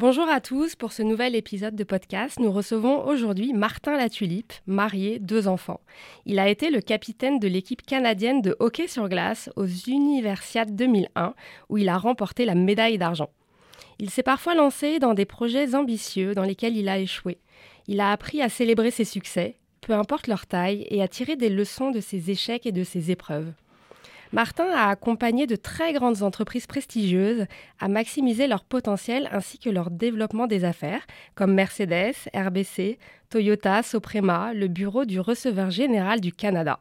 Bonjour à tous, pour ce nouvel épisode de podcast, nous recevons aujourd'hui Martin Latulipe, marié, deux enfants. Il a été le capitaine de l'équipe canadienne de hockey sur glace aux Universiades 2001, où il a remporté la médaille d'argent. Il s'est parfois lancé dans des projets ambitieux dans lesquels il a échoué. Il a appris à célébrer ses succès, peu importe leur taille, et à tirer des leçons de ses échecs et de ses épreuves. Martin a accompagné de très grandes entreprises prestigieuses à maximiser leur potentiel ainsi que leur développement des affaires, comme Mercedes, RBC, Toyota, Soprema, le bureau du receveur général du Canada.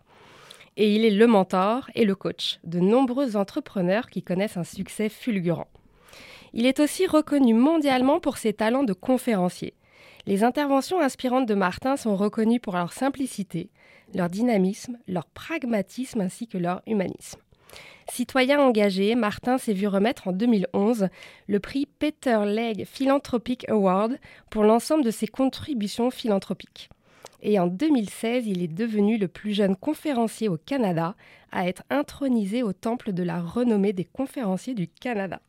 Et il est le mentor et le coach de nombreux entrepreneurs qui connaissent un succès fulgurant. Il est aussi reconnu mondialement pour ses talents de conférencier. Les interventions inspirantes de Martin sont reconnues pour leur simplicité, leur dynamisme, leur pragmatisme ainsi que leur humanisme. Citoyen engagé, Martin s'est vu remettre en 2011 le prix Peter Legge Philanthropic Award pour l'ensemble de ses contributions philanthropiques. Et en 2016, il est devenu le plus jeune conférencier au Canada à être intronisé au temple de la renommée des conférenciers du Canada.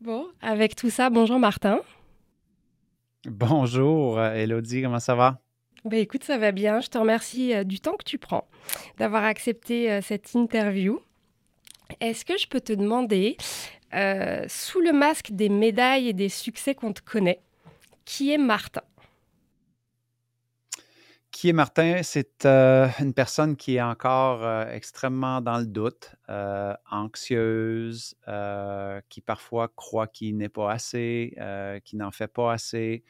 Bon, avec tout ça, bonjour Martin. Bonjour, Elodie, comment ça va? Ben écoute, ça va bien. Je te remercie euh, du temps que tu prends, d'avoir accepté euh, cette interview. Est-ce que je peux te demander, euh, sous le masque des médailles et des succès qu'on te connaît, qui est Martin? Qui est Martin? C'est une personne qui est encore extrêmement dans le doute, anxieuse, qui parfois croit qu'il n'est pas assez, qui n'en fait pas assez.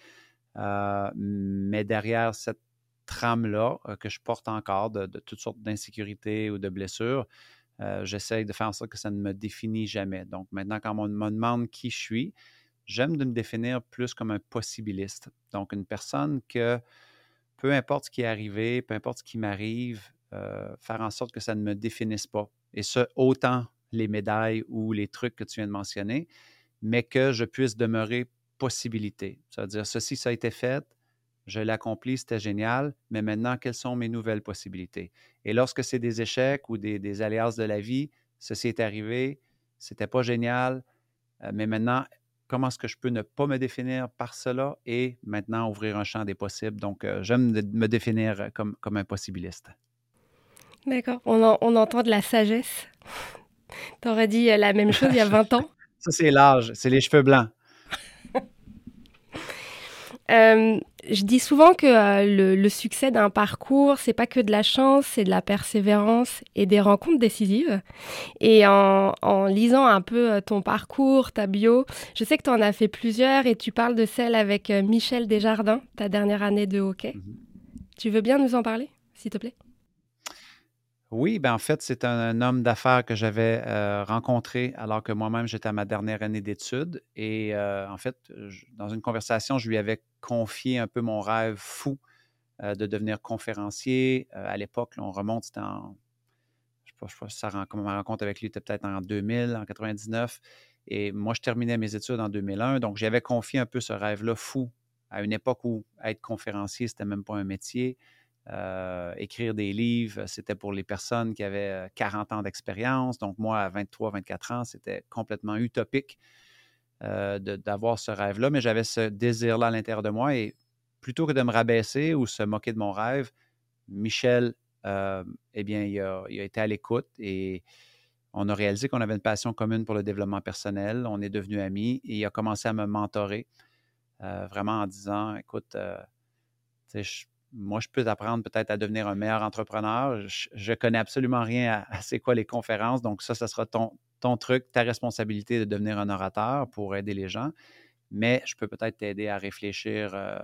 mais derrière cette trame-là que je porte encore de, toutes sortes d'insécurités ou de blessures, j'essaye de faire en sorte que ça ne me définit jamais. Donc maintenant, quand on me demande qui je suis, j'aime de me définir plus comme un possibiliste. Donc une personne que peu importe ce qui est arrivé, peu importe ce qui m'arrive, euh, faire en sorte que ça ne me définisse pas. Et ce, autant les médailles ou les trucs que tu viens de mentionner, mais que je puisse demeurer possibilité. C'est-à-dire, ceci, ça a été fait, je l'ai accompli, c'était génial, mais maintenant, quelles sont mes nouvelles possibilités? Et lorsque c'est des échecs ou des, des aléas de la vie, ceci est arrivé, c'était pas génial, euh, mais maintenant, comment est-ce que je peux ne pas me définir par cela et maintenant ouvrir un champ des possibles? Donc, euh, j'aime me définir comme, comme un possibiliste. D'accord. On, on, entend de la sagesse. Tu aurais dit euh, la même chose il y a 20 ans? Ça, c'est l'âge, c'est les cheveux blancs. Euh, je dis souvent que euh, le, succès d'un parcours, c'est pas que de la chance, c'est de la persévérance et des rencontres décisives. Et en, lisant un peu euh, ton parcours, ta bio, je sais que tu en as fait plusieurs et tu parles de celle avec Michel Desjardins, ta dernière année de hockey. Mhm. Tu veux bien nous en parler, s'il te plaît? Oui, ben en fait, c'est un, homme d'affaires que j'avais rencontré alors que moi-même j'étais à ma dernière année d'études. Et en fait, dans une conversation, je lui avais confié un peu mon rêve fou de devenir conférencier. à l'époque, on remonte, c'était en. Je ne sais pas, si ça, ma rencontre avec lui était peut-être en 2000, en 99. Et moi, je terminais mes études en 2001. Donc, j'avais confié un peu ce rêve-là fou à une époque où être conférencier, c'était même pas un métier. Euh, écrire des livres, c'était pour les personnes qui avaient 40 euh, ans d'expérience. Donc, moi, à 23, 24 ans, c'était complètement utopique euh, d'avoir ce rêve-là, mais j'avais ce désir-là à l'intérieur de moi. Et plutôt que de me rabaisser ou se moquer de mon rêve, Michel, eh bien, il a, été à l'écoute et on a réalisé qu'on avait une passion commune pour le développement personnel. On est devenus amis et il a commencé à me mentorer, vraiment en disant, écoute, je moi, je peux t'apprendre peut-être à devenir un meilleur entrepreneur. Je, ne connais absolument rien à, c'est quoi les conférences. Donc, ça, ce sera ton, ton truc, ta responsabilité de devenir un orateur pour aider les gens. Mais je peux peut-être t'aider à réfléchir euh,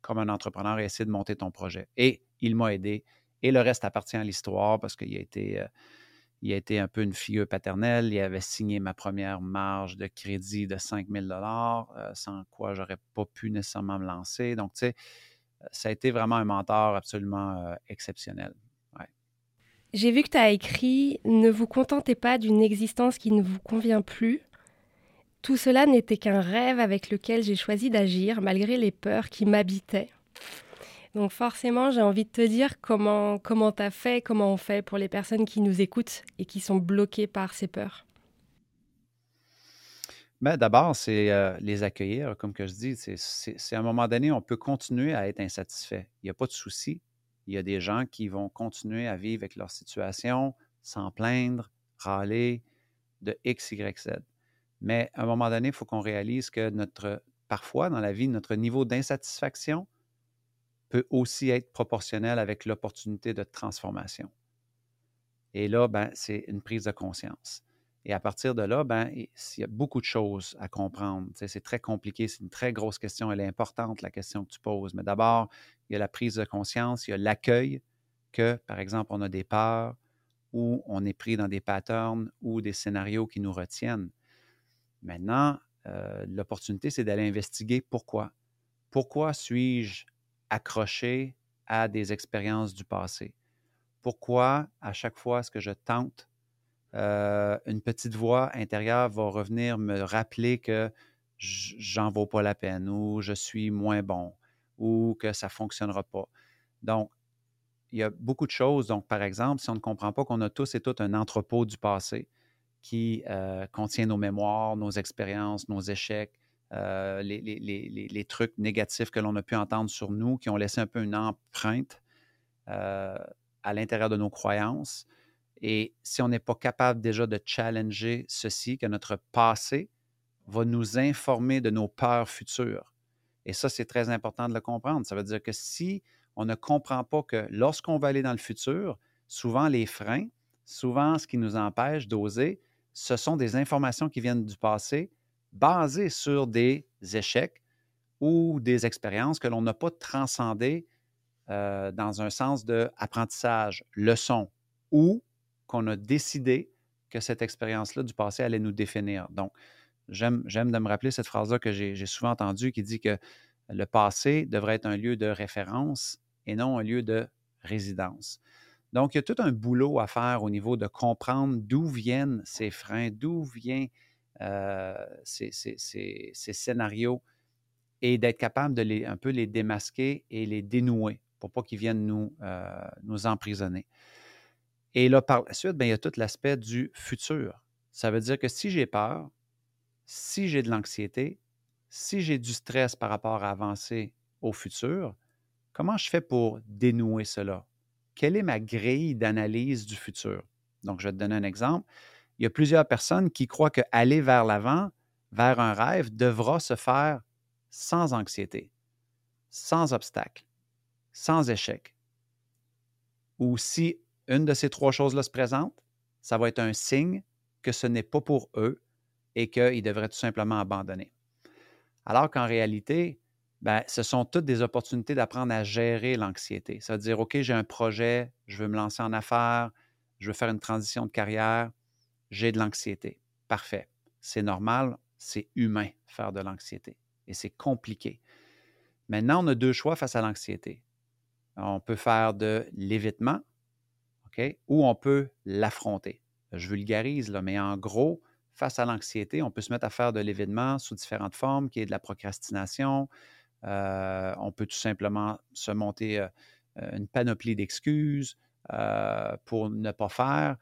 comme un entrepreneur et essayer de monter ton projet. Et il m'a aidé. Et le reste appartient à l'histoire parce qu'il a été. Euh, il a été un peu une figure paternelle. Il avait signé ma première marge de crédit de 5 000 euh, sans quoi j'aurais pas pu nécessairement me lancer. Donc, tu sais, ça a été vraiment un mentor absolument euh, exceptionnel. J'ai vu que tu as écrit Ne vous contentez pas d'une existence qui ne vous convient plus. Tout cela n'était qu'un rêve avec lequel j'ai choisi d'agir malgré les peurs qui m'habitaient. Donc forcément, j'ai envie de te dire comment comment as fait, comment on fait pour les personnes qui nous écoutent et qui sont bloquées par ces peurs. Ben, d'abord, c'est les accueillir, comme que je dis. C'est à un moment donné, on peut continuer à être insatisfait. Il n'y a pas de souci. Il y a des gens qui vont continuer à vivre avec leur situation, sans plaindre, râler, de X, Y, Z. Mais à un moment donné, il faut qu'on réalise que notre, parfois dans la vie, notre niveau d'insatisfaction peut aussi être proportionnel avec l'opportunité de transformation. Et là, ben, c'est une prise de conscience. Et à partir de là, ben, il y a beaucoup de choses à comprendre. c'est très compliqué, c'est une très grosse question. Elle est importante, la question que tu poses. Mais d'abord, il y a la prise de conscience, il y a l'accueil que, par exemple, on a des peurs ou on est pris dans des patterns ou des scénarios qui nous retiennent. Maintenant, euh, l'opportunité, c'est d'aller investiguer pourquoi. Pourquoi suis-je accroché à des expériences du passé? Pourquoi, à chaque fois, ce que je tente euh, une petite voix intérieure va revenir me rappeler que j'en vaux pas la peine ou je suis moins bon ou que ça ne fonctionnera pas. Donc, il y a beaucoup de choses. Donc, par exemple, si on ne comprend pas qu'on a tous et toutes un entrepôt du passé qui euh, contient nos mémoires, nos expériences, nos échecs, euh, les, les, trucs négatifs que l'on a pu entendre sur nous, qui ont laissé un peu une empreinte à l'intérieur de nos croyances, et si on n'est pas capable déjà de challenger ceci, que notre passé va nous informer de nos peurs futures. Et ça, c'est très important de le comprendre. Ça veut dire que si on ne comprend pas que lorsqu'on va aller dans le futur, souvent les freins, souvent ce qui nous empêche d'oser, ce sont des informations qui viennent du passé basées sur des échecs ou des expériences que l'on n'a pas transcendées euh, dans un sens d'apprentissage, leçon ou qu'on a décidé que cette expérience-là du passé allait nous définir. Donc, j'aime de me rappeler cette phrase-là que j'ai souvent entendue qui dit que le passé devrait être un lieu de référence et non un lieu de résidence. Donc, il y a tout un boulot à faire au niveau de comprendre d'où viennent ces freins, d'où viennent euh, ces, scénarios et d'être capable de les, un peu les démasquer et les dénouer pour pas qu'ils viennent nous, euh, nous emprisonner. Et là, par la suite, bien, il y a tout l'aspect du futur. Ça veut dire que si j'ai peur, si j'ai de l'anxiété, si j'ai du stress par rapport à avancer au futur, comment je fais pour dénouer cela? Quelle est ma grille d'analyse du futur? Donc, je vais te donner un exemple. Il y a plusieurs personnes qui croient qu'aller vers l'avant, vers un rêve, devra se faire sans anxiété, sans obstacle, sans échec. Ou si une de ces trois choses-là se présente, ça va être un signe que ce n'est pas pour eux et qu'ils devraient tout simplement abandonner. Alors qu'en réalité, ben, ce sont toutes des opportunités d'apprendre à gérer l'anxiété. Ça veut dire, OK, j'ai un projet, je veux me lancer en affaires, je veux faire une transition de carrière, j'ai de l'anxiété. Parfait. C'est normal, c'est humain faire de l'anxiété et c'est compliqué. Maintenant, on a deux choix face à l'anxiété. On peut faire de l'évitement, ou on peut l'affronter. Je vulgarise, mais en gros, face à l'anxiété, on peut se mettre à faire de l'événement sous différentes formes, qui est de la procrastination. Euh, on peut tout simplement se monter euh, une panoplie d'excuses euh, pour ne pas faire,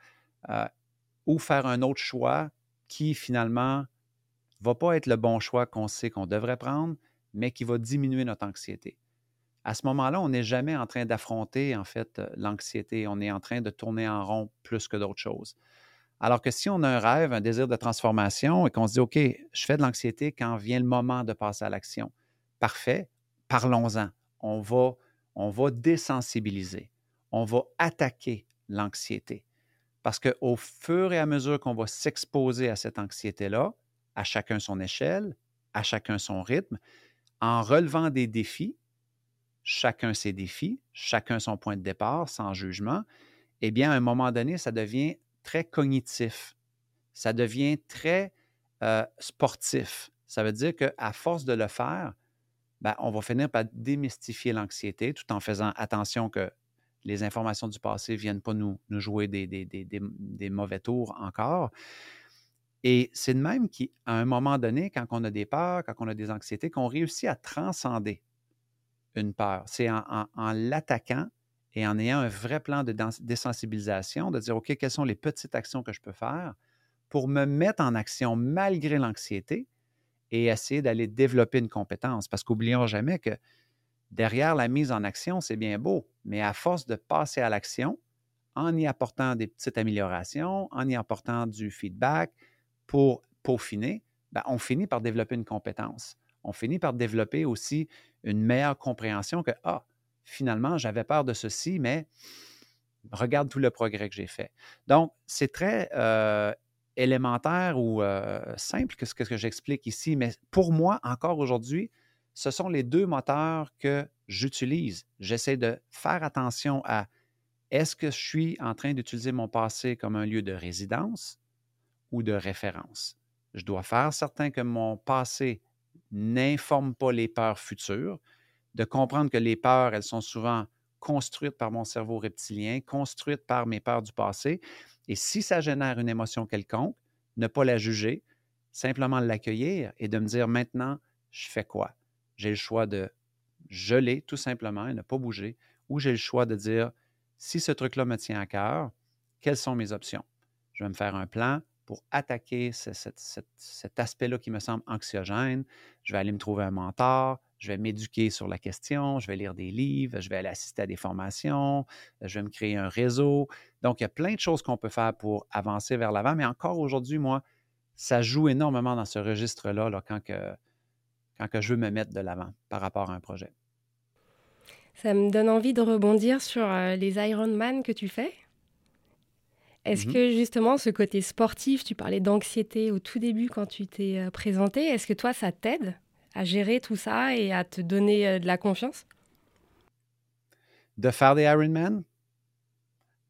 ou faire un autre choix qui finalement ne va pas être le bon choix qu'on sait qu'on devrait prendre, mais qui va diminuer notre anxiété à ce moment-là, on n'est jamais en train d'affronter, en fait, euh, l'anxiété. On est en train de tourner en rond plus que d'autres choses. Alors que si on a un rêve, un désir de transformation et qu'on se dit, OK, je fais de l'anxiété quand vient le moment de passer à l'action, parfait, parlons-en. On va, on va désensibiliser, on va attaquer l'anxiété. Parce qu'au fur et à mesure qu'on va s'exposer à cette anxiété-là, à chacun son échelle, à chacun son rythme, en relevant des défis, chacun ses défis, chacun son point de départ, sans jugement, eh bien, à un moment donné, ça devient très cognitif. Ça devient très euh, sportif. Ça veut dire qu'à force de le faire, ben, on va finir par démystifier l'anxiété tout en faisant attention que les informations du passé ne viennent pas nous, jouer des, mauvais tours encore. Et c'est de même qu'à un moment donné, quand on a des peurs, quand on a des anxiétés, qu'on réussit à transcender une peur. C'est en, l'attaquant et en ayant un vrai plan de désensibilisation, de dire, OK, quelles sont les petites actions que je peux faire pour me mettre en action malgré l'anxiété et essayer d'aller développer une compétence. Parce qu'oublions jamais que derrière la mise en action, c'est bien beau, mais à force de passer à l'action, en y apportant des petites améliorations, en y apportant du feedback pour peaufiner, ben, on finit par développer une compétence. On finit par développer aussi une meilleure compréhension que, ah, finalement, j'avais peur de ceci, mais regarde tout le progrès que j'ai fait. Donc, c'est très élémentaire ou simple que ce que j'explique ici, mais pour moi, encore aujourd'hui, ce sont les deux moteurs que j'utilise. J'essaie de faire attention à est-ce que je suis en train d'utiliser mon passé comme un lieu de résidence ou de référence? Je dois faire certain que mon passé n'informe pas les peurs futures, de comprendre que les peurs, elles sont souvent construites par mon cerveau reptilien, construites par mes peurs du passé, et si ça génère une émotion quelconque, ne pas la juger, simplement l'accueillir et de me dire maintenant, je fais quoi? J'ai le choix de geler tout simplement et ne pas bouger, ou j'ai le choix de dire, si ce truc-là me tient à cœur, quelles sont mes options? Je vais me faire un plan pour attaquer cet aspect-là qui me semble anxiogène. Je vais aller me trouver un mentor, je vais m'éduquer sur la question, je vais lire des livres, je vais aller assister à des formations, je vais me créer un réseau. Donc, il y a plein de choses qu'on peut faire pour avancer vers l'avant, mais encore aujourd'hui, moi, ça joue énormément dans ce registre-là là, quand, que, quand que je veux me mettre de l'avant par rapport à un projet. Ça me donne envie de rebondir sur euh, les Ironman que tu fais. Est-ce mmh que justement ce côté sportif, tu parlais d'anxiété au tout début quand tu t'es euh, présenté, est-ce que toi ça t'aide à gérer tout ça et à te donner euh, de la confiance? De faire des Ironman?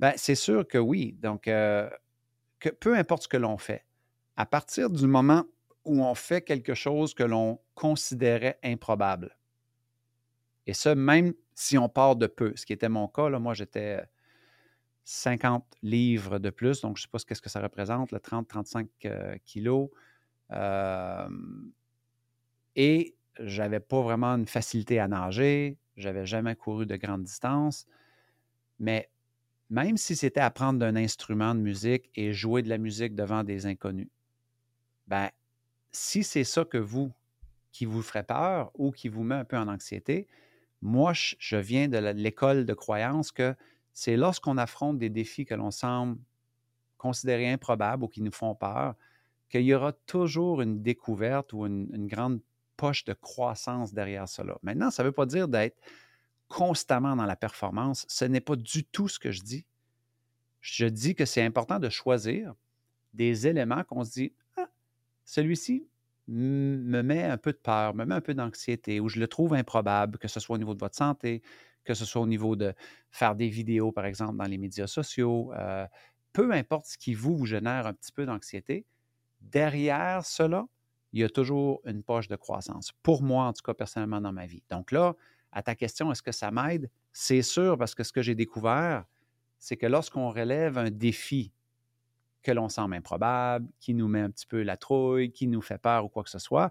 Ben, c'est sûr que oui. Donc, euh, que peu importe ce que l'on fait, à partir du moment où on fait quelque chose que l'on considérait improbable, et ça, même si on part de peu, ce qui était mon cas, là, moi j'étais 50 livres de plus, donc je ne sais pas ce que, ça représente, 30-35 euh, kilos. Et j'avais pas vraiment une facilité à nager, j'avais jamais couru de grande distance, mais même si c'était apprendre d'un instrument de musique et jouer de la musique devant des inconnus, ben si c'est ça que vous, qui vous ferait peur ou qui vous met un peu en anxiété, moi, je viens de l'école de croyance que c'est lorsqu'on affronte des défis que l'on semble considérer improbables ou qui nous font peur, qu'il y aura toujours une découverte ou une, une grande poche de croissance derrière cela. Maintenant, ça ne veut pas dire d'être constamment dans la performance. Ce n'est pas du tout ce que je dis. Je dis que c'est important de choisir des éléments qu'on se dit, ah, celui-ci me met un peu de peur, me met un peu d'anxiété, ou je le trouve improbable, que ce soit au niveau de votre santé, que ce soit au niveau de faire des vidéos, par exemple, dans les médias sociaux, euh, peu importe ce qui vous, vous génère un petit peu d'anxiété, derrière cela, il y a toujours une poche de croissance. Pour moi, en tout cas, personnellement, dans ma vie. Donc là, à ta question, est-ce que ça m'aide? C'est sûr, parce que ce que j'ai découvert, c'est que lorsqu'on relève un défi que l'on semble improbable, qui nous met un petit peu la trouille, qui nous fait peur ou quoi que ce soit,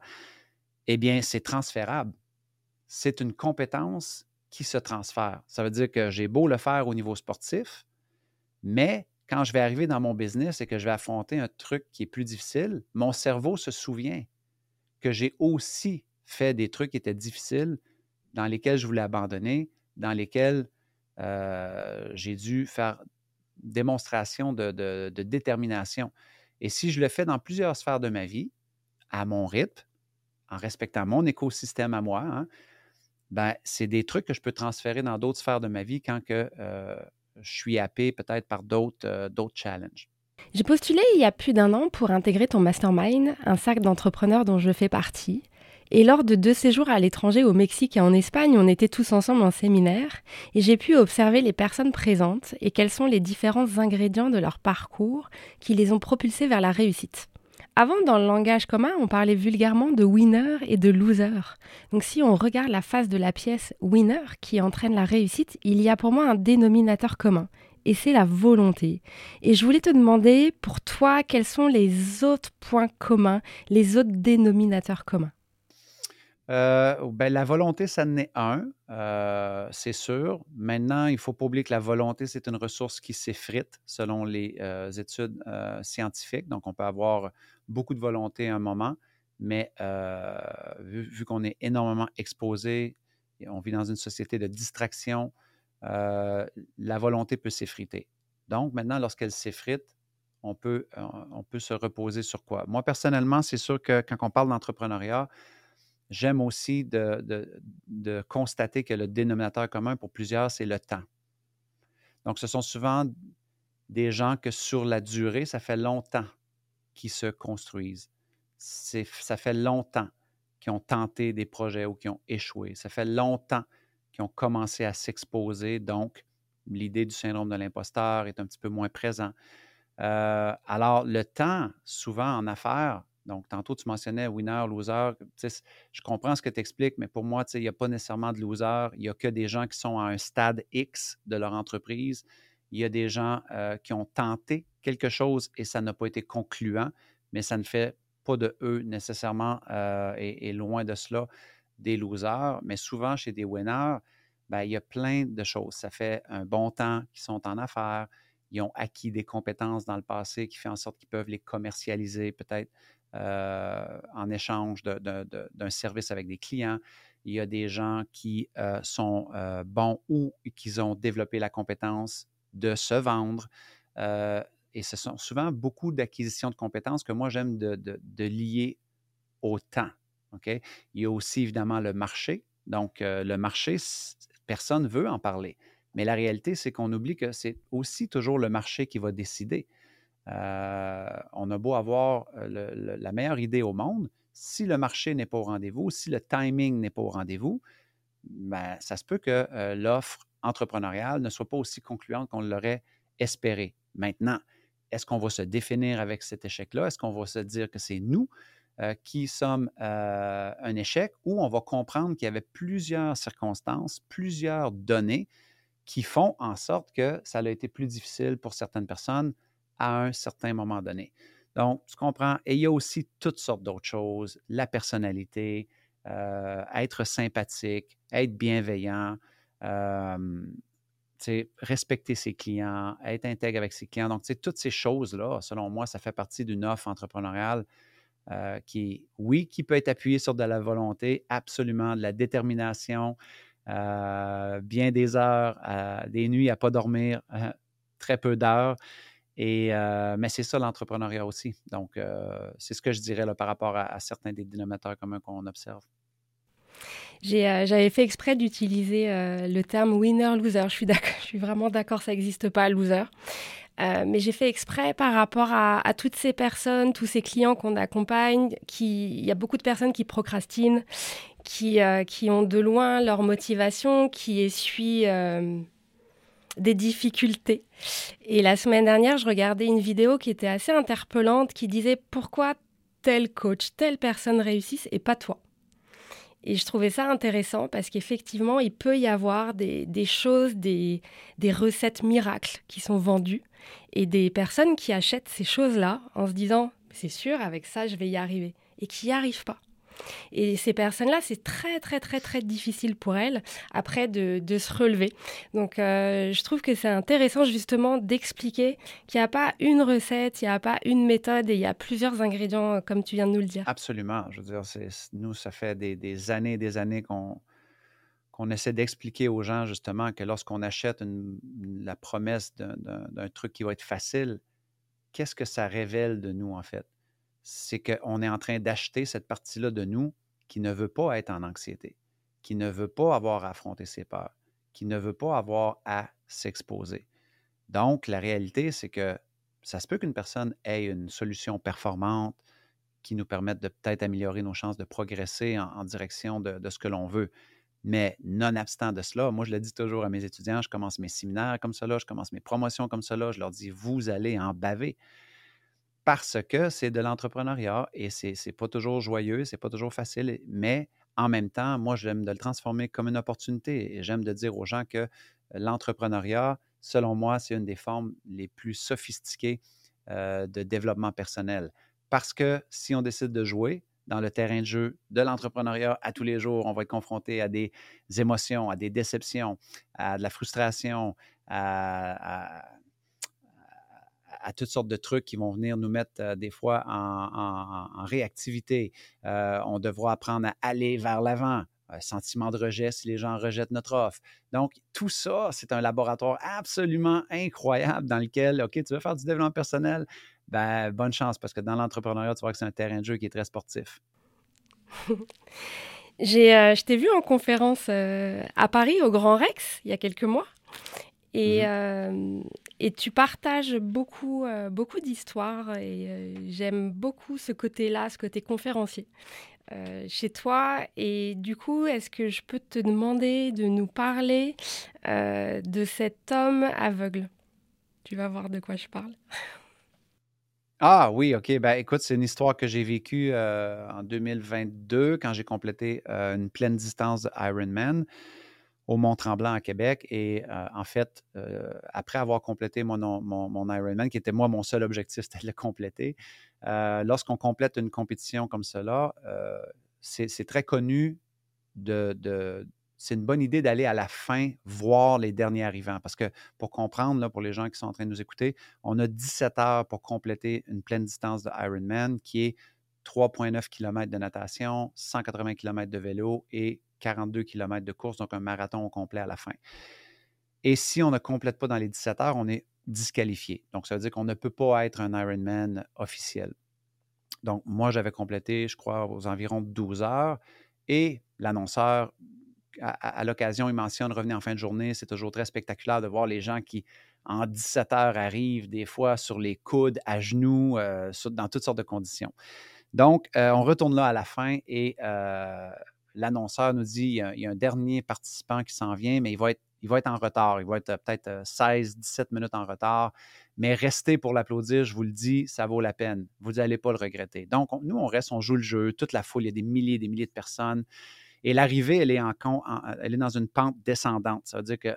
eh bien, c'est transférable. C'est une compétence qui se transfère. Ça veut dire que j'ai beau le faire au niveau sportif, mais quand je vais arriver dans mon business et que je vais affronter un truc qui est plus difficile, mon cerveau se souvient que j'ai aussi fait des trucs qui étaient difficiles, dans lesquels je voulais abandonner, dans lesquels euh, j'ai dû faire démonstration de, détermination. Et si je le fais dans plusieurs sphères de ma vie, à mon rythme, en respectant mon écosystème à moi, hein, ben, c'est des trucs que je peux transférer dans d'autres sphères de ma vie quand que, euh, je suis happé peut-être par d'autres euh, d'autres challenges. J'ai postulé il y a plus d'un an pour intégrer ton mastermind, un cercle d'entrepreneurs dont je fais partie. Et lors de deux séjours à l'étranger, au Mexique et en Espagne, on était tous ensemble en séminaire et j'ai pu observer les personnes présentes et quels sont les différents ingrédients de leur parcours qui les ont propulsés vers la réussite. Avant, dans le langage commun, on parlait vulgairement de winner et de loser. Donc si on regarde la face de la pièce winner qui entraîne la réussite, il y a pour moi un dénominateur commun. Et c'est la volonté. Et je voulais te demander, pour toi, quels sont les autres points communs, les autres dénominateurs communs? Euh, ben, la volonté, ça en est un, euh, c'est sûr. Maintenant, il ne faut pas oublier que la volonté, c'est une ressource qui s'effrite selon les euh, études scientifiques. Donc, on peut avoir beaucoup de volonté à un moment, mais vu, qu'on est énormément exposé, on vit dans une société de distraction, la volonté peut s'effriter. Donc, maintenant, lorsqu'elle s'effrite, on peut, on peut se reposer sur quoi? Moi, personnellement, c'est sûr que quand on parle d'entrepreneuriat, J'aime aussi de, constater que le dénominateur commun pour plusieurs, c'est le temps. Donc, ce sont souvent des gens que sur la durée, ça fait longtemps qu'ils se construisent. Ça fait longtemps qu'ils ont tenté des projets ou qui ont échoué. Ça fait longtemps qu'ils ont commencé à s'exposer. Donc, l'idée du syndrome de l'imposteur est un petit peu moins présent. Euh, alors, le temps, souvent en affaires, donc, tantôt, tu mentionnais winner, loser. Je comprends ce que tu expliques, mais pour moi, il n'y a pas nécessairement de loser. Il n'y a que des gens qui sont à un stade X de leur entreprise. Il y a des gens euh, qui ont tenté quelque chose et ça n'a pas été concluant, mais ça ne fait pas de eux nécessairement, euh, et, loin de cela, des losers. Mais souvent, chez des winners, ben, il y a plein de choses. Ça fait un bon temps qu'ils sont en affaires. Ils ont acquis des compétences dans le passé qui fait en sorte qu'ils peuvent les commercialiser peut-être euh, en échange d'un service avec des clients. Il y a des gens qui euh, sont euh, bons ou qui ont développé la compétence de se vendre. et ce sont souvent beaucoup d'acquisitions de compétences que moi, j'aime de, lier au temps. Il y a aussi évidemment le marché. Donc, le marché, personne ne veut en parler. Mais la réalité, c'est qu'on oublie que c'est aussi toujours le marché qui va décider. Euh, on a beau avoir euh, la meilleure idée au monde, si le marché n'est pas au rendez-vous, si le timing n'est pas au rendez-vous, ben, ça se peut que euh, l'offre entrepreneuriale ne soit pas aussi concluante qu'on l'aurait espéré. Maintenant, est-ce qu'on va se définir avec cet échec-là? Est-ce qu'on va se dire que c'est nous qui sommes un échec ou on va comprendre qu'il y avait plusieurs circonstances, plusieurs données qui font en sorte que ça a été plus difficile pour certaines personnes à un certain moment donné. Donc, tu comprends? Et il y a aussi toutes sortes d'autres choses, la personnalité, euh, être sympathique, être bienveillant, euh, respecter ses clients, être intègre avec ses clients. Donc, toutes ces choses-là, selon moi, ça fait partie d'une offre entrepreneuriale euh, qui, oui, qui peut être appuyée sur de la volonté, absolument, de la détermination, bien des heures, des nuits à pas dormir, très peu d'heures. Euh, mais c'est ça l'entrepreneuriat aussi. Donc, euh, c'est ce que je dirais par rapport à, certains des dénominateurs communs qu'on observe. Euh, j'avais fait exprès d'utiliser le terme winner-loser. Je suis, vraiment d'accord, ça n'existe pas, loser. mais j'ai fait exprès par rapport à, toutes ces personnes, tous ces clients qu'on accompagne. Il y a beaucoup de personnes qui procrastinent, qui ont de loin leur motivation, qui essuient des difficultés. Et la semaine dernière, je regardais une vidéo qui était assez interpellante, qui disait pourquoi tel coach, telle personne réussissent et pas toi? Et je trouvais ça intéressant parce qu'effectivement, il peut y avoir des, choses, des, des recettes miracles qui sont vendues et des personnes qui achètent ces choses-là en se disant, c'est sûr, avec ça, je vais y arriver, et qui n'y arrivent pas. Et ces personnes-là, c'est très, très, très, très difficile pour elles après de, se relever. Donc, euh, je trouve que c'est intéressant justement d'expliquer qu'il n'y a pas une recette, il n'y a pas une méthode et il y a plusieurs ingrédients, euh, comme tu viens de nous le dire. Absolument. Je veux dire, nous, ça fait des, années et des années qu'on qu'on essaie d'expliquer aux gens justement que lorsqu'on achète la promesse d'un truc qui va être facile, qu'est-ce que ça révèle de nous en fait? C'est qu'on est en train d'acheter cette partie-là de nous qui ne veut pas être en anxiété, qui ne veut pas avoir à affronter ses peurs, qui ne veut pas avoir à s'exposer. Donc, la réalité, c'est que ça se peut qu'une personne ait une solution performante qui nous permette de peut-être améliorer nos chances de progresser en, direction de, ce que l'on veut. Mais nonobstant de cela, moi, je le dis toujours à mes étudiants, je commence mes séminaires comme cela, je commence mes promotions comme cela, je leur dis, vous allez en baver parce que c'est de l'entrepreneuriat et c'est n'est pas toujours joyeux, c'est pas toujours facile, mais en même temps, moi, j'aime de le transformer comme une opportunité et j'aime de dire aux gens que l'entrepreneuriat, selon moi, c'est une des formes les plus sophistiquées de développement personnel. Parce que si on décide de jouer dans le terrain de jeu de l'entrepreneuriat à tous les jours, on va être confronté à des émotions, à des déceptions, à de la frustration, à toutes sortes de trucs qui vont venir nous mettre euh, des fois en, réactivité. Euh, on devra apprendre à aller vers l'avant. Un sentiment de rejet si les gens rejettent notre offre. Donc, tout ça, c'est un laboratoire absolument incroyable dans lequel, OK, tu veux faire du développement personnel? Ben, bonne chance parce que dans l'entrepreneuriat, tu vois que c'est un terrain de jeu qui est très sportif. J'ai, euh, je t'ai vu en conférence à Paris, au Grand Rex, il y a quelques mois. Et, mmh et tu partages beaucoup, euh, beaucoup d'histoires et euh, j'aime beaucoup ce côté-là, ce côté conférencier euh, chez toi. Et du coup, est-ce que je peux te demander de nous parler de cet homme aveugle? Tu vas voir de quoi je parle. Ah oui, OK. Ben, écoute, c'est une histoire que j'ai vécue en 2022 quand j'ai complété une pleine distance de Ironman au Mont-Tremblant à Québec. Et euh, en fait, euh, après avoir complété mon, Ironman, qui était moi mon seul objectif, c'était de le compléter, euh, lorsqu'on complète une compétition comme cela, c'est très connu de, c'est une bonne idée d'aller à la fin voir les derniers arrivants. Parce que pour comprendre, là, pour les gens qui sont en train de nous écouter, on a 17 heures pour compléter une pleine distance de Ironman qui est 3,9 km de natation, 180 km de vélo et 42 km de course, donc un marathon au complet à la fin. Et si on ne complète pas dans les 17 heures, on est disqualifié. Donc, ça veut dire qu'on ne peut pas être un Ironman officiel. Donc, moi, j'avais complété, je crois, aux environs 12 heures. Et l'annonceur, à, l'occasion, il mentionne revenez en fin de journée. C'est toujours très spectaculaire de voir les gens qui, en 17 heures, arrivent des fois sur les coudes, à genoux, euh, dans toutes sortes de conditions. Donc, euh, on retourne là à la fin et euh, l'annonceur nous dit il y, a, un dernier participant qui s'en vient, mais il va, être, il va être en retard. Il va être euh, peut-être 16-17 minutes en retard. Mais restez pour l'applaudir, je vous le dis, ça vaut la peine. Vous n'allez pas le regretter. Donc, nous, on reste, on joue le jeu, toute la foule, il y a des milliers et des milliers de personnes. Et l'arrivée, elle, est en, elle est dans une pente descendante. Ça veut dire que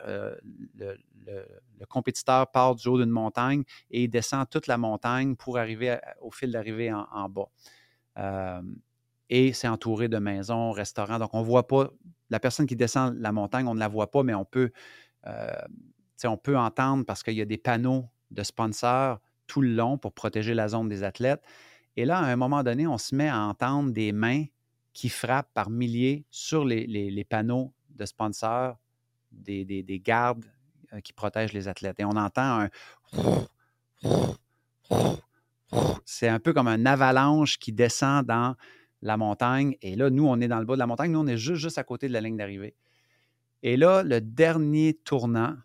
le, compétiteur part du haut d'une montagne et il descend toute la montagne pour arriver au fil d'arrivée en, bas. Euh, et c'est entouré de maisons, restaurants. Donc, on ne voit pas la personne qui descend la montagne, on ne la voit pas, mais on peut, euh, on peut entendre parce qu'il y a des panneaux de sponsors tout le long pour protéger la zone des athlètes. Et là, à un moment donné, on se met à entendre des mains qui frappent par milliers sur les, panneaux de sponsors des, des, gardes euh, qui protègent les athlètes. Et on entend un... C'est un peu comme un avalanche qui descend dans la montagne. Et là, nous, on est dans le bas de la montagne. Nous, on est juste, juste à côté de la ligne d'arrivée. Et là, le dernier tournant,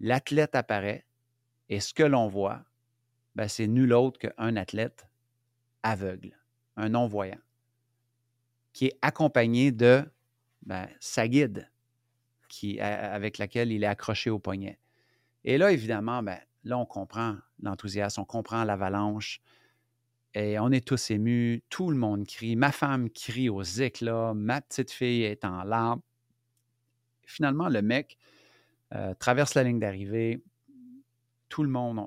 l'athlète apparaît. Et ce que l'on voit, ben, c'est nul autre qu'un athlète aveugle, un non-voyant, qui est accompagné de ben, sa guide avec laquelle il est accroché au poignet. Et là, évidemment, ben, là, on comprend l'enthousiasme, on comprend l'avalanche, et on est tous émus, tout le monde crie. Ma femme crie aux éclats, ma petite fille est en larmes. Finalement, le mec euh, traverse la ligne d'arrivée. Tout le monde,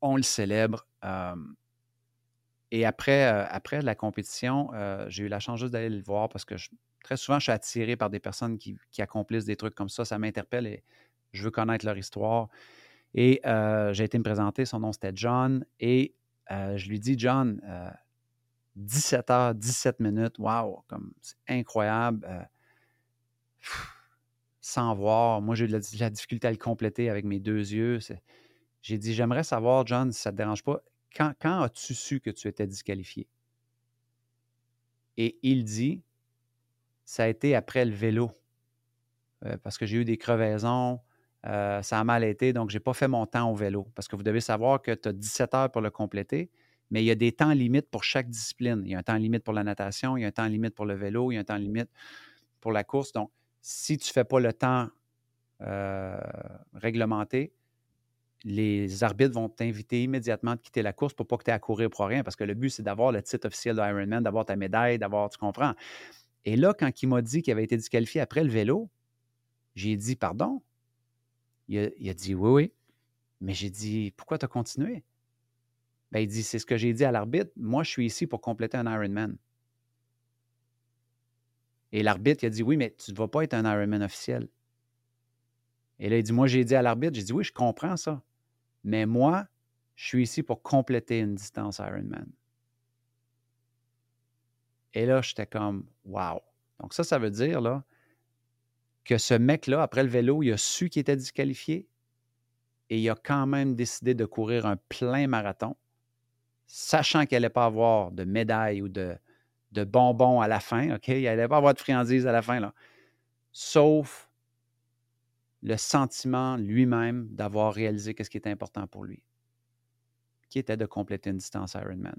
on, le célèbre. et après, euh, après la compétition, euh, j'ai eu la chance juste d'aller le voir parce que très souvent, je suis attiré par des personnes qui, qui accomplissent des trucs comme ça. Ça m'interpelle et je veux connaître leur histoire. Et j'ai été me présenter. Son nom, c'était John. Et euh, je lui dis, John, 17 euh, heures, 17 minutes, waouh, comme c'est incroyable. Euh, sans voir, moi j'ai eu de la, difficulté à le compléter avec mes deux yeux. J'ai dit, j'aimerais savoir, John, si ça ne te dérange pas, quand, quand as-tu su que tu étais disqualifié? Et il dit, ça a été après le vélo. Parce que j'ai eu des crevaisons, euh, ça a mal été, donc je n'ai pas fait mon temps au vélo. Parce que vous devez savoir que tu as 17 heures pour le compléter, mais il y a des temps limites pour chaque discipline. Il y a un temps limite pour la natation, il y a un temps limite pour le vélo, il y a un temps limite pour la course. Donc, si tu ne fais pas le temps euh, réglementé, les arbitres vont t'inviter immédiatement de quitter la course pour pas que tu aies à courir pour rien, parce que le but, c'est d'avoir le titre officiel de Ironman, d'avoir ta médaille, d'avoir, tu comprends? Et là, quand il m'a dit qu'il avait été disqualifié après le vélo, j'ai dit pardon? Il a, dit oui, oui. Mais j'ai dit pourquoi tu as continué? Ben, il dit c'est ce que j'ai dit à l'arbitre. Moi, je suis ici pour compléter un Ironman. Et l'arbitre, a dit oui, mais tu ne vas pas être un Ironman officiel. Et là, il dit moi, j'ai dit à l'arbitre, j'ai dit oui, je comprends ça. Mais moi, je suis ici pour compléter une distance Ironman. Et là, j'étais comme, wow. Donc, ça, ça veut dire là, que ce mec-là, après le vélo, il a su qu'il était disqualifié et il a quand même décidé de courir un plein marathon, sachant qu'il n'allait pas avoir de médaille ou de, de bonbons à la fin, OK? Il n'allait pas avoir de friandises à la fin, là. Sauf le sentiment lui-même d'avoir réalisé ce qui était important pour lui, qui était de compléter une distance Ironman.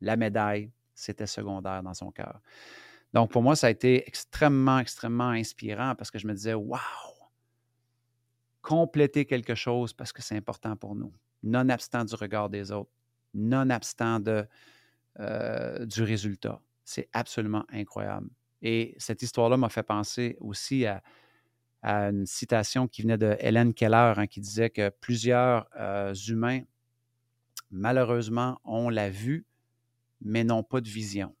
La médaille, c'était secondaire dans son cœur. Donc, pour moi, ça a été extrêmement, extrêmement inspirant parce que je me disais, waouh, compléter quelque chose parce que c'est important pour nous, non abstant du regard des autres, non abstant de, euh, du résultat. C'est absolument incroyable. Et cette histoire-là m'a fait penser aussi à, une citation qui venait de Hélène Keller, hein, qui disait que plusieurs euh, humains, malheureusement, ont la vue, mais n'ont pas de vision.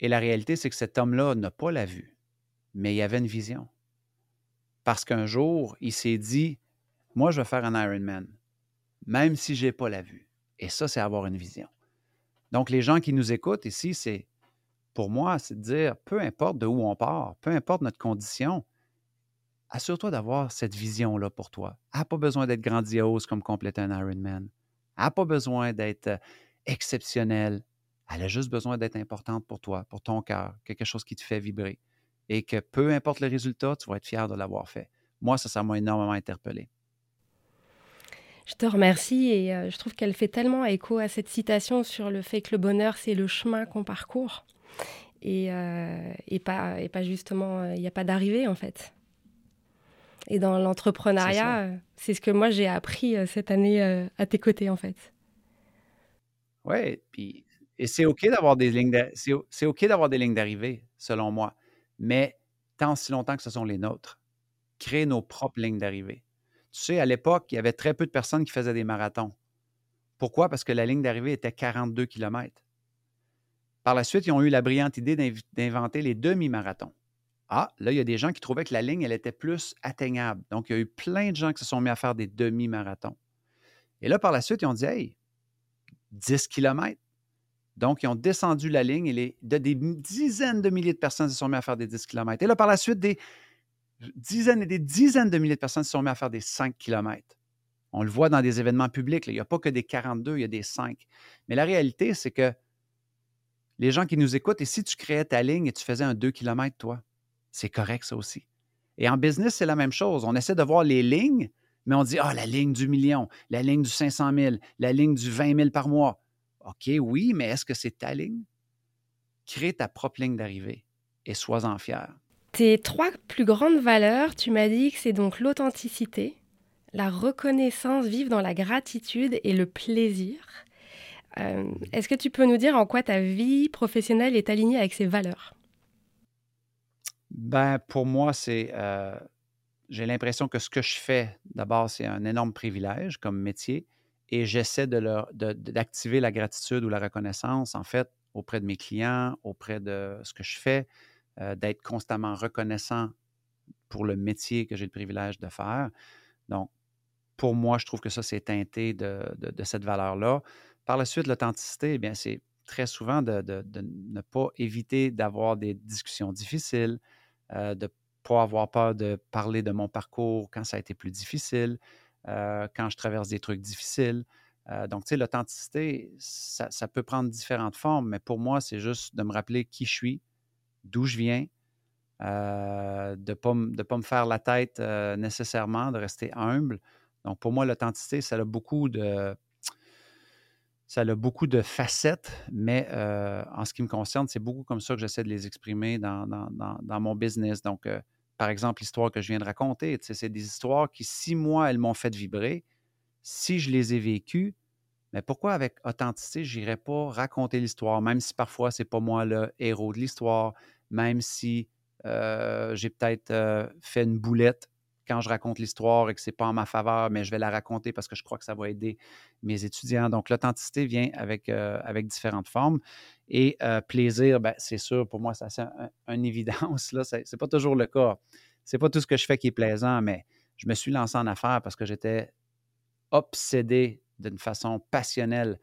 Et la réalité, c'est que cet homme-là n'a pas la vue, mais il avait une vision. Parce qu'un jour, il s'est dit, moi, je vais faire un Ironman, même si je n'ai pas la vue. Et ça, c'est avoir une vision. Donc, les gens qui nous écoutent ici, c'est, pour moi, c'est de dire, peu importe de où on part, peu importe notre condition, assure-toi d'avoir cette vision-là pour toi. N'a pas besoin d'être grandiose comme compléter un Ironman. Elle n'a pas besoin d'être euh, exceptionnel. Elle a juste besoin d'être importante pour toi, pour ton cœur, quelque chose qui te fait vibrer. Et que peu importe le résultat, tu vas être fier de l'avoir fait. Moi, ça, ça m'a énormément interpellé. Je te remercie et euh, je trouve qu'elle fait tellement écho à cette citation sur le fait que le bonheur, c'est le chemin qu'on parcourt et, euh, et, pas, et pas justement, euh, il n'y a pas d'arrivée en fait. Et dans l'entrepreneuriat, c'est ce que moi j'ai appris cette année à tes côtés en fait. Oui, puis et c'est OK d'avoir des lignes des lignes d'arrivée, selon moi, mais tant si longtemps que ce sont les nôtres. Créer nos propres lignes d'arrivée. Tu sais, à l'époque, il y avait très peu de personnes qui faisaient des marathons. Pourquoi? Parce que la ligne d'arrivée était 42 km. Par la suite, ils ont eu la brillante idée d'inventer les demi-marathons. Ah, là, il y a des gens qui trouvaient que la ligne, elle était plus atteignable. Donc, il y a eu plein de gens qui se sont mis à faire des demi-marathons. Et là, par la suite, ils ont dit, hey, 10 km, donc, ils ont descendu la ligne et de, des dizaines de milliers de personnes se sont mis à faire des 10 km. Et là, par la suite, des dizaines et des dizaines de milliers de personnes se sont mis à faire des 5 km. On le voit dans des événements publics. il n'y a pas que des 42, il y a des 5. Mais la réalité, c'est que les gens qui nous écoutent, et si tu créais ta ligne et tu faisais un 2 km, toi, c'est correct ça aussi. Et en business, c'est la même chose. On essaie de voir les lignes, mais on dit, ah, la ligne du million, la ligne du 500 000, la ligne du 20 000 par mois. OK, oui, mais est-ce que c'est ta ligne? Crée ta propre ligne d'arrivée et sois-en fier. Tes trois plus grandes valeurs, tu m'as dit que c'est donc l'authenticité, la reconnaissance, vivre dans la gratitude et le plaisir. Euh, mmh est-ce que tu peux nous dire en quoi ta vie professionnelle est alignée avec ces valeurs? Ben, pour moi, c'est. Euh, j'ai l'impression que ce que je fais, d'abord, c'est un énorme privilège comme métier et j'essaie d'activer la gratitude ou la reconnaissance, en fait, auprès de mes clients, auprès de ce que je fais, euh, d'être constamment reconnaissant pour le métier que j'ai le privilège de faire. Donc, pour moi, je trouve que ça, c'est teinté de, cette valeur-là. Par la suite, l'authenticité, eh bien, c'est très souvent de, ne pas éviter d'avoir des discussions difficiles, euh, de ne pas avoir peur de parler de mon parcours quand ça a été plus difficile, euh, quand je traverse des trucs difficiles. Euh, donc, tu sais, l'authenticité, ça, peut prendre différentes formes, mais pour moi, c'est juste de me rappeler qui je suis, d'où je viens, de ne pas, pas, me faire la tête nécessairement, de rester humble. Donc, pour moi, l'authenticité, ça a beaucoup de. Ça a beaucoup de facettes, mais en ce qui me concerne, c'est beaucoup comme ça que j'essaie de les exprimer dans, dans, mon business. Donc, par exemple, l'histoire que je viens de raconter, c'est des histoires qui, si moi, elles m'ont fait vibrer, si je les ai vécues, mais pourquoi avec authenticité, je n'irais pas raconter l'histoire, même si parfois c'est pas moi le héros de l'histoire, même si j'ai peut-être fait une boulette quand je raconte l'histoire et que ce n'est pas en ma faveur, mais je vais la raconter parce que je crois que ça va aider mes étudiants. Donc, l'authenticité vient avec, avec différentes formes. Et plaisir, ben, c'est sûr, pour moi, c'est une évidence. Ce n'est pas toujours le cas. Ce n'est pas tout ce que je fais qui est plaisant, mais je me suis lancé en affaires parce que j'étais obsédé d'une façon passionnelle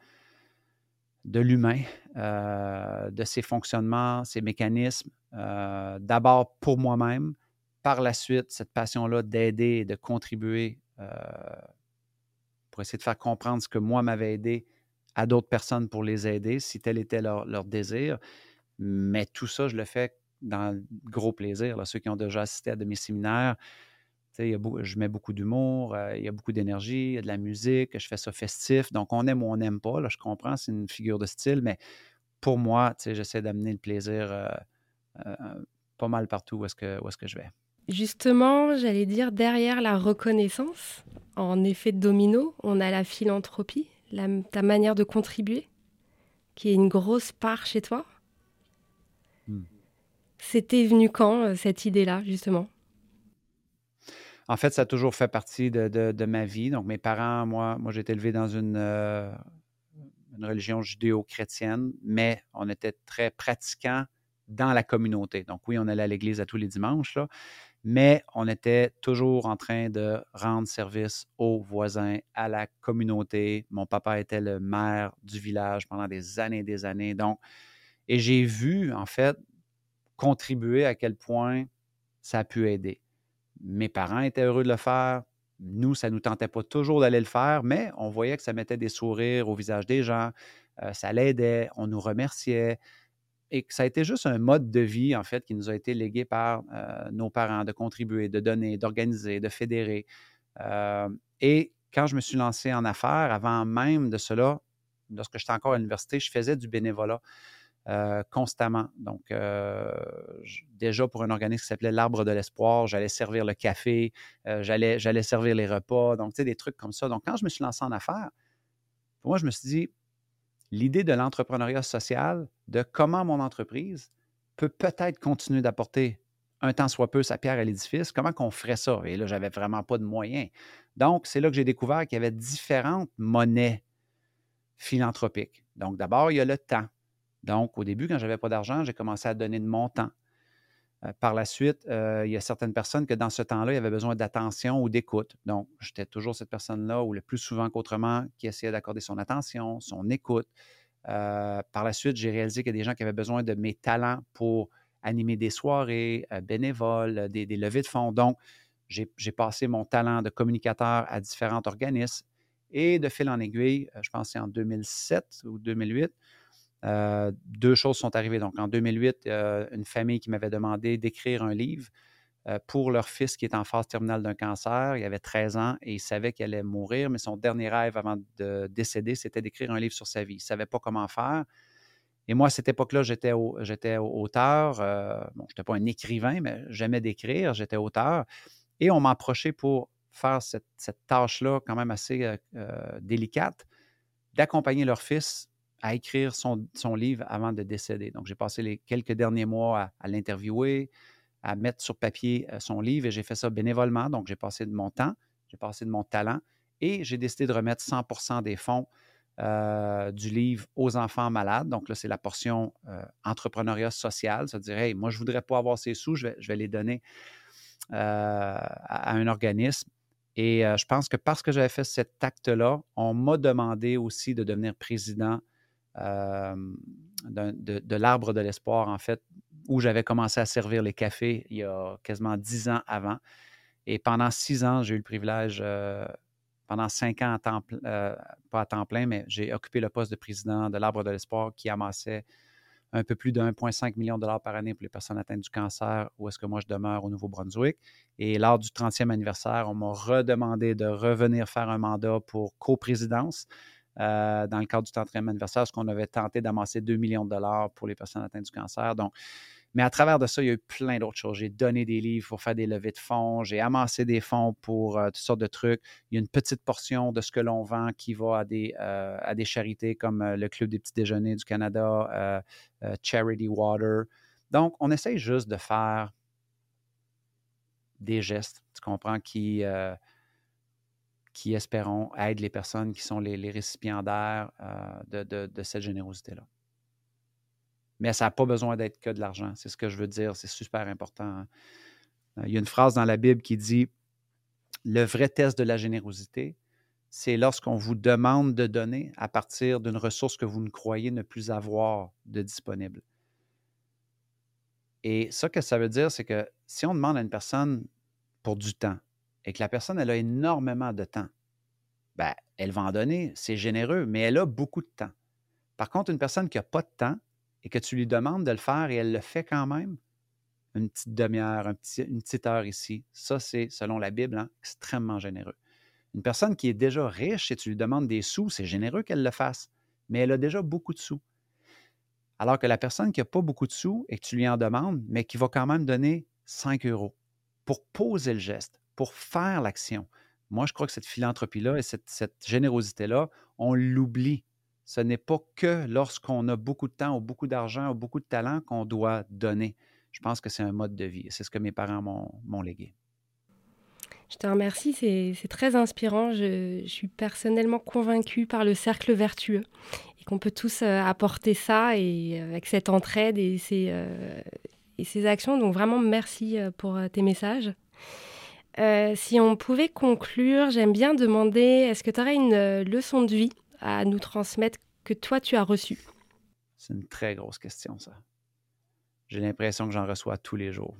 de l'humain, euh, de ses fonctionnements, ses mécanismes, euh, d'abord pour moi-même, par la suite, cette passion-là d'aider et de contribuer euh, pour essayer de faire comprendre ce que moi m'avait aidé à d'autres personnes pour les aider, si tel était leur, désir. Mais tout ça, je le fais dans gros plaisir. Ceux qui ont déjà assisté à de mes séminaires, je mets beaucoup d'humour, euh, il y a beaucoup d'énergie, il y a de la musique, je fais ça festif. Donc, on aime ou on n'aime pas. Là, je comprends, c'est une figure de style, mais pour moi, j'essaie d'amener le plaisir euh, pas mal partout où est-ce que, est que je vais. Justement, j'allais dire, derrière la reconnaissance, en effet domino, on a la philanthropie, ta manière de contribuer, qui est une grosse part chez toi. Hmm. C'était venu quand, cette idée-là, justement? En fait, ça a toujours fait partie de, ma vie. Donc, mes parents, moi, moi j'ai été élevé dans une, euh, une religion judéo-chrétienne, mais on était très pratiquants dans la communauté. Donc, oui, on allait à l'église à tous les dimanches, là, mais on était toujours en train de rendre service aux voisins, à la communauté. Mon papa était le maire du village pendant des années et des années. Et j'ai vu, en fait, contribuer à quel point ça a pu aider. Mes parents étaient heureux de le faire. Nous, ça ne nous tentait pas toujours d'aller le faire, mais on voyait que ça mettait des sourires au visage des gens, euh, ça l'aidait, on nous remerciait. Et que ça a été juste un mode de vie, en fait, qui nous a été légué par euh, nos parents, de contribuer, de donner, d'organiser, de fédérer. Euh, et quand je me suis lancé en affaires, avant même de cela, lorsque j'étais encore à l'université, je faisais du bénévolat. Euh, constamment. Donc, déjà pour un organisme qui s'appelait l'Arbre de l'Espoir, j'allais servir le café, j'allais, j'allais servir les repas, donc, tu sais, des trucs comme ça. Donc, quand je me suis lancé en affaires, pour moi, je me suis dit, l'idée de l'entrepreneuriat social, de comment mon entreprise peut peut-être continuer d'apporter un temps soit peu sa pierre à l'édifice, comment qu'on ferait ça? Et là, j'avais vraiment pas de moyens. Donc, c'est là que j'ai découvert qu'il y avait différentes monnaies philanthropiques. Donc, d'abord, il y a le temps. Donc, au début, quand je n'avais pas d'argent, j'ai commencé à donner de mon temps. Euh, par la suite, euh, il y a certaines personnes que dans ce temps-là, il y avait besoin d'attention ou d'écoute. Donc, j'étais toujours cette personne-là, ou le plus souvent qu'autrement, qui essayait d'accorder son attention, son écoute. Euh, par la suite, j'ai réalisé qu'il y a des gens qui avaient besoin de mes talents pour animer des soirées bénévoles, des, levées de fonds. Donc, j'ai passé mon talent de communicateur à différents organismes et de fil en aiguille, je pense c'est en 2007 ou 2008, euh, deux choses sont arrivées. Donc, en 2008, une famille qui m'avait demandé d'écrire un livre euh, pour leur fils qui est en phase terminale d'un cancer. Il avait 13 ans et il savait qu'il allait mourir, mais son dernier rêve avant de décéder, c'était d'écrire un livre sur sa vie. Il ne savait pas comment faire. Et moi, à cette époque-là, j'étais, auteur. Euh, bon, je n'étais pas un écrivain, mais j'aimais d'écrire, j'étais auteur. Et on m'approchait pour faire cette tâche-là quand même assez délicate, d'accompagner leur fils à écrire son, livre avant de décéder. Donc, j'ai passé les quelques derniers mois à, l'interviewer, à mettre sur papier euh, son livre et j'ai fait ça bénévolement. Donc, j'ai passé de mon temps, j'ai passé de mon talent et j'ai décidé de remettre 100 des fonds euh, du livre aux enfants malades. Donc, là, c'est la portion euh, entrepreneuriat social. Ça dire, hey, moi, je ne voudrais pas avoir ces sous, je vais, les donner à, un organisme. Et je pense que parce que j'avais fait cet acte-là, on m'a demandé aussi de devenir président de, l'arbre de l'espoir, en fait, où j'avais commencé à servir les cafés il y a quasiment dix ans avant. Et pendant six ans, j'ai eu le privilège, euh, pendant cinq ans, à temps, euh, pas à temps plein, mais j'ai occupé le poste de président de l'Arbre de l'Espoir qui amassait un peu plus de 1,5 million de dollars par année pour les personnes atteintes du cancer, où est-ce que moi je demeure au Nouveau-Brunswick. Et lors du 30e anniversaire, on m'a redemandé de revenir faire un mandat pour coprésidence. Euh, dans le cadre du 30e anniversaire, parce qu'on avait tenté d'amasser 2 millions de dollars pour les personnes atteintes du cancer. Donc, mais à travers de ça, il y a eu plein d'autres choses. J'ai donné des livres pour faire des levées de fonds, j'ai amassé des fonds pour euh, toutes sortes de trucs. Il y a une petite portion de ce que l'on vend qui va à des, euh, à des charités comme le Club des petits déjeuners du Canada, Charity Water. Donc, on essaye juste de faire des gestes, tu comprends, qui, qui, espérons, aident les personnes qui sont les, récipiendaires euh, de, cette générosité-là. Mais ça n'a pas besoin d'être que de l'argent. C'est ce que je veux dire. C'est super important. Hein. Euh, il y a une phrase dans la Bible qui dit Le vrai test de la générosité, c'est lorsqu'on vous demande de donner à partir d'une ressource que vous ne croyez ne plus avoir de disponible. Et ça, que ça veut dire, c'est que si on demande à une personne pour du temps, et que la personne, elle a énormément de temps, ben, elle va en donner, c'est généreux, mais elle a beaucoup de temps. Par contre, une personne qui n'a pas de temps et que tu lui demandes de le faire et elle le fait quand même, une petite demi-heure, une petite heure ici, ça, c'est, selon la Bible, hein, extrêmement généreux. Une personne qui est déjà riche et tu lui demandes des sous, c'est généreux qu'elle le fasse, mais elle a déjà beaucoup de sous. Alors que la personne qui n'a pas beaucoup de sous et que tu lui en demandes, mais qui va quand même donner 5 euros pour poser le geste, pour faire l'action. Moi, je crois que cette philanthropie-là et cette, générosité-là, on l'oublie. Ce n'est pas que lorsqu'on a beaucoup de temps ou beaucoup d'argent ou beaucoup de talent qu'on doit donner. Je pense que c'est un mode de vie. C'est ce que mes parents m'ont légué. Je te remercie, c'est très inspirant. Je, suis personnellement convaincue par le cercle vertueux et qu'on peut tous euh, apporter ça et euh, avec cette entraide euh, et ces actions. Donc vraiment, merci pour tes messages. Euh, si on pouvait conclure, j'aime bien demander, est-ce que tu aurais une euh, leçon de vie à nous transmettre que toi tu as reçue? C'est une très grosse question, ça. J'ai l'impression que j'en reçois tous les jours.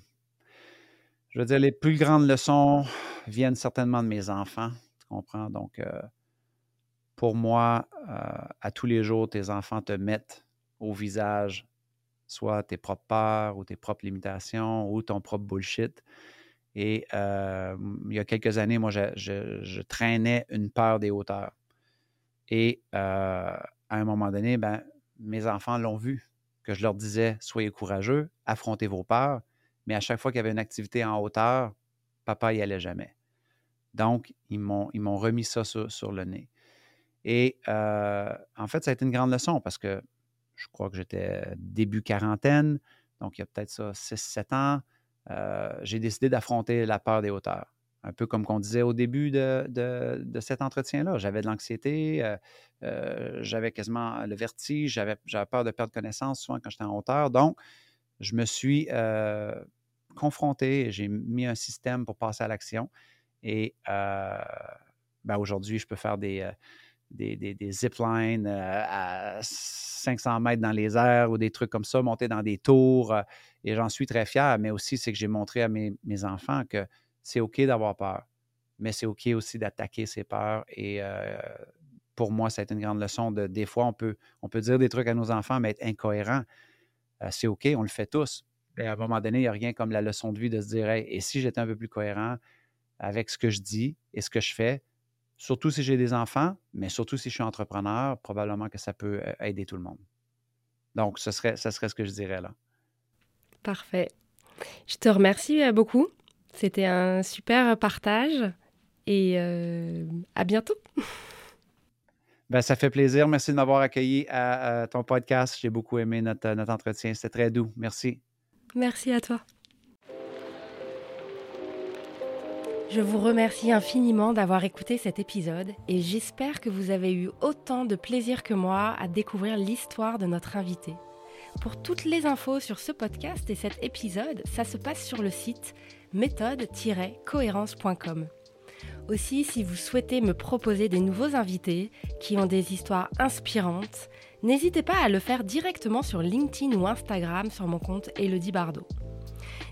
Je veux dire, les plus grandes leçons viennent certainement de mes enfants, tu comprends? Donc, euh, pour moi, à tous les jours, tes enfants te mettent au visage soit tes propres peurs ou tes propres limitations ou ton propre bullshit. Et il y a quelques années, moi, je, traînais une peur des hauteurs. Et à un moment donné, ben, mes enfants l'ont vu, que je leur disais, soyez courageux, affrontez vos peurs. Mais à chaque fois qu'il y avait une activité en hauteur, papa y allait jamais. Donc, ils m'ont, ils m'ont remis ça sur, le nez. Et en fait, ça a été une grande leçon parce que je crois que j'étais début quarantaine, donc il y a peut-être ça 6-7 ans. Euh, j'ai décidé d'affronter la peur des hauteurs. Un peu comme qu'on disait au début de, cet entretien-là. J'avais de l'anxiété, euh, euh, j'avais quasiment le vertige, j'avais, peur de perdre connaissance souvent quand j'étais en hauteur. Donc, je me suis confronté, j'ai mis un système pour passer à l'action. Et ben, aujourd'hui, je peux faire des, des, des, ziplines à 500 mètres dans les airs ou des trucs comme ça, monter dans des tours. Et j'en suis très fier, mais aussi, c'est que j'ai montré à mes, enfants que c'est OK d'avoir peur, mais c'est OK aussi d'attaquer ses peurs. Et euh, pour moi, ça a été une grande leçon de des fois, on peut, on peut dire des trucs à nos enfants, mais être incohérent. Euh, c'est OK, on le fait tous. Mais à un moment donné, il n'y a rien comme la leçon de vie de se dire et si j'étais un peu plus cohérent avec ce que je dis et ce que je fais, surtout si j'ai des enfants, mais surtout si je suis entrepreneur, probablement que ça peut euh, aider tout le monde. Donc, ce serait, ce serait ce que je dirais là. Parfait. Je te remercie euh, beaucoup. C'était un super partage et euh, à bientôt. Ben, ça fait plaisir. Merci de m'avoir accueilli à, ton podcast. J'ai beaucoup aimé notre, notre entretien. C'était très doux. Merci. Merci à toi. Je vous remercie infiniment d'avoir écouté cet épisode et j'espère que vous avez eu autant de plaisir que moi à découvrir l'histoire de notre invité. Pour toutes les infos sur ce podcast et cet épisode, ça se passe sur le site méthode-cohérence.com. Aussi, si vous souhaitez me proposer des nouveaux invités qui ont des histoires inspirantes, n'hésitez pas à le faire directement sur LinkedIn ou Instagram sur mon compte Elodie Bardot.